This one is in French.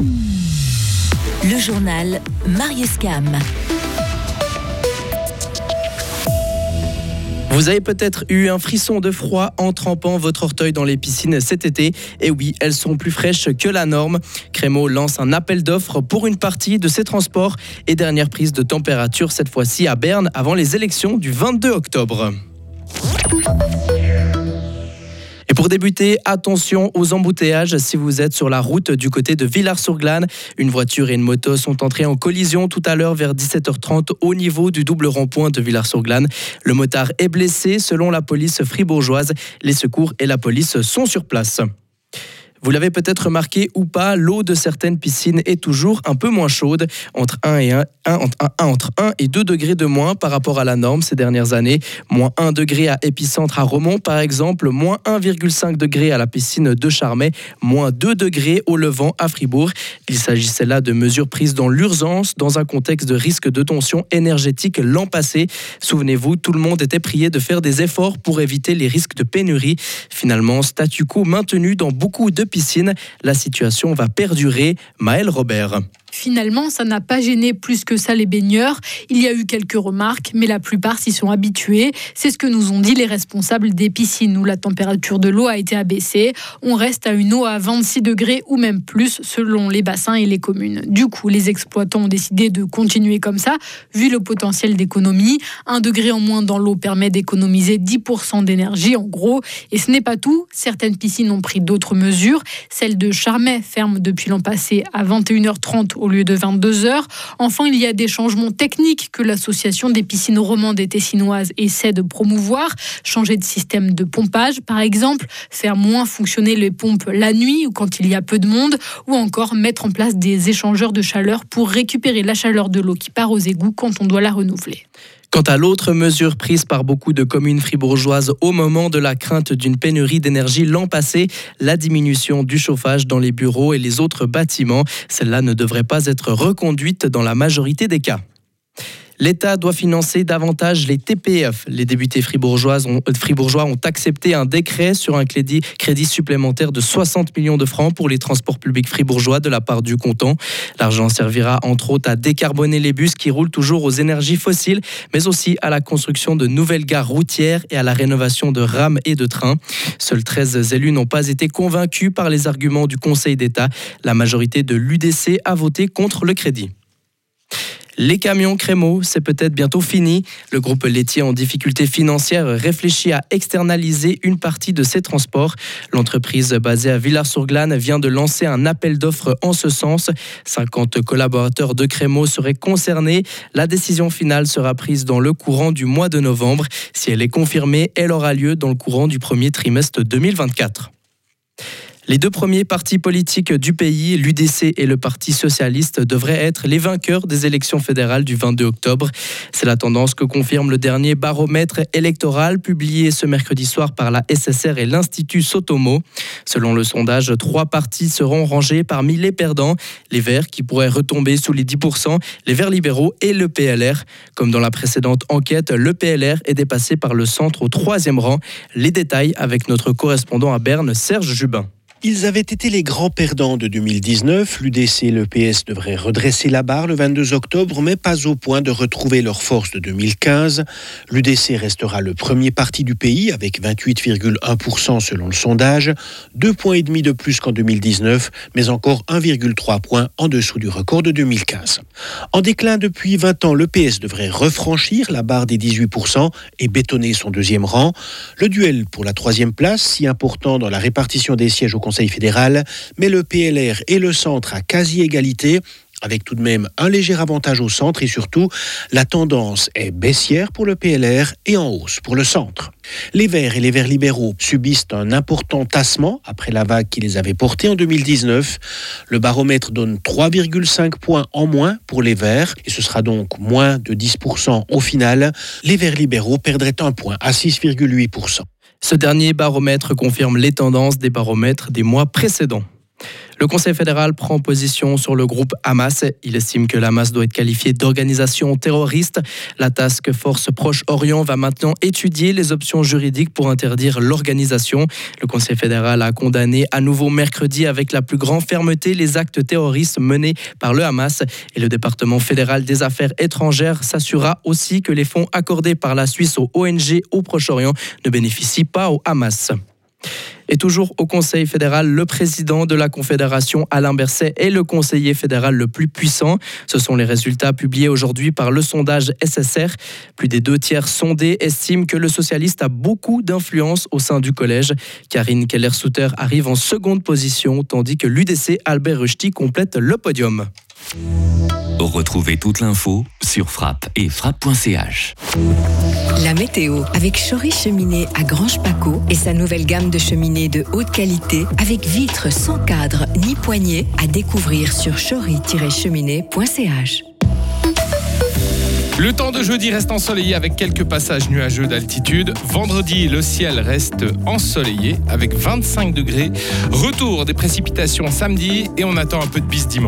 Le journal Marius Cam. Vous avez peut-être eu un frisson de froid en trempant votre orteil dans les piscines cet été. Et oui, elles sont plus fraîches que la norme. Crémo lance un appel d'offres pour une partie de ses transports et dernière prise de température cette fois-ci à Berne avant les élections du 22 octobre. Pour débuter, attention aux embouteillages si vous êtes sur la route du côté de Villars-sur-Glane. Une voiture et une moto sont entrées en collision tout à l'heure vers 17h30 au niveau du double rond-point de Villars-sur-Glane. Le motard est blessé selon la police fribourgeoise. Les secours et la police sont sur place. Vous l'avez peut-être remarqué ou pas, l'eau de certaines piscines est toujours un peu moins chaude, entre 1 et 1, entre 1 et 2 degrés de moins par rapport à la norme ces dernières années. Moins 1 degré à Épicentre à Romont par exemple, moins 1,5 degré à la piscine de Charmey, moins 2 degrés au Levant à Fribourg. Il s'agissait là de mesures prises dans l'urgence dans un contexte de risque de tension énergétique l'an passé. Souvenez-vous, tout le monde était prié de faire des efforts pour éviter les risques de pénurie. Finalement, statu quo maintenu dans beaucoup de piscine. La situation va perdurer. Maël Robert. Finalement, ça n'a pas gêné plus que ça les baigneurs. Il y a eu quelques remarques, mais la plupart s'y sont habitués. C'est ce que nous ont dit les responsables des piscines où la température de l'eau a été abaissée. On reste à une eau à 26 degrés ou même plus selon les bassins et les communes. Du coup, les exploitants ont décidé de continuer comme ça, vu le potentiel d'économie. Un degré en moins dans l'eau permet d'économiser 10% d'énergie en gros. Et ce n'est pas tout. Certaines piscines ont pris d'autres mesures. Celle de Charmey ferme depuis l'an passé à 21h30 au lieu de 22 heures. Enfin, il y a des changements techniques que l'association des piscines romandes et tessinoises essaie de promouvoir. Changer de système de pompage, par exemple, faire moins fonctionner les pompes la nuit ou quand il y a peu de monde, ou encore mettre en place des échangeurs de chaleur pour récupérer la chaleur de l'eau qui part aux égouts quand on doit la renouveler. Quant à l'autre mesure prise par beaucoup de communes fribourgeoises au moment de la crainte d'une pénurie d'énergie l'an passé, la diminution du chauffage dans les bureaux et les autres bâtiments, celle-là ne devrait pas être reconduite dans la majorité des cas. L'État doit financer davantage les TPF. Les députés fribourgeois ont, euh, fribourgeois ont accepté un décret sur un crédit, crédit, supplémentaire de 60 millions de francs pour les transports publics fribourgeois de la part du canton. L'argent servira entre autres à décarboner les bus qui roulent toujours aux énergies fossiles, mais aussi à la construction de nouvelles gares routières et à la rénovation de rames et de trains. Seuls 13 élus n'ont pas été convaincus par les arguments du Conseil d'État. La majorité de l'UDC a voté contre le crédit. Les camions Crémeau, c'est peut-être bientôt fini. Le groupe laitier en difficulté financière réfléchit à externaliser une partie de ses transports. L'entreprise basée à Villars-sur-Glane vient de lancer un appel d'offres en ce sens. 50 collaborateurs de Crémeau seraient concernés. La décision finale sera prise dans le courant du mois de novembre. Si elle est confirmée, elle aura lieu dans le courant du premier trimestre 2024. Les deux premiers partis politiques du pays, l'UDC et le Parti socialiste, devraient être les vainqueurs des élections fédérales du 22 octobre. C'est la tendance que confirme le dernier baromètre électoral publié ce mercredi soir par la SSR et l'Institut Sotomo. Selon le sondage, trois partis seront rangés parmi les perdants. Les Verts qui pourraient retomber sous les 10%, les Verts libéraux et le PLR. Comme dans la précédente enquête, le PLR est dépassé par le centre au troisième rang. Les détails avec notre correspondant à Berne, Serge Jubin. Ils avaient été les grands perdants de 2019. L'UDC et le PS devraient redresser la barre le 22 octobre, mais pas au point de retrouver leur force de 2015. L'UDC restera le premier parti du pays avec 28,1% selon le sondage, deux points et demi de plus qu'en 2019, mais encore 1,3 points en dessous du record de 2015. En déclin depuis 20 ans, le PS devrait refranchir la barre des 18% et bétonner son deuxième rang. Le duel pour la troisième place, si important dans la répartition des sièges au Conseil fédéral, mais le PLR et le centre à quasi-égalité avec tout de même un léger avantage au centre et surtout, la tendance est baissière pour le PLR et en hausse pour le centre. Les Verts et les Verts libéraux subissent un important tassement après la vague qui les avait portés en 2019. Le baromètre donne 3,5 points en moins pour les Verts et ce sera donc moins de 10% au final. Les Verts libéraux perdraient un point à 6,8%. Ce dernier baromètre confirme les tendances des baromètres des mois précédents. Le Conseil fédéral prend position sur le groupe Hamas. Il estime que l'Hamas doit être qualifié d'organisation terroriste. La Task Force Proche-Orient va maintenant étudier les options juridiques pour interdire l'organisation. Le Conseil fédéral a condamné à nouveau mercredi avec la plus grande fermeté les actes terroristes menés par le Hamas. Et le département fédéral des affaires étrangères s'assurera aussi que les fonds accordés par la Suisse aux ONG au Proche-Orient ne bénéficient pas au Hamas. Et toujours au Conseil fédéral, le président de la Confédération, Alain Berset, est le conseiller fédéral le plus puissant. Ce sont les résultats publiés aujourd'hui par le sondage SSR. Plus des deux tiers sondés estiment que le socialiste a beaucoup d'influence au sein du collège. Karine Keller-Souter arrive en seconde position, tandis que l'UDC Albert Rushdie complète le podium. Retrouvez toute l'info sur frappe et frappe.ch. La météo avec Chory Cheminée à Grange Paco et sa nouvelle gamme de cheminées de haute qualité avec vitres sans cadre ni poignée à découvrir sur chory-cheminée.ch. Le temps de jeudi reste ensoleillé avec quelques passages nuageux d'altitude. Vendredi, le ciel reste ensoleillé avec 25 degrés. Retour des précipitations samedi et on attend un peu de bise dimanche.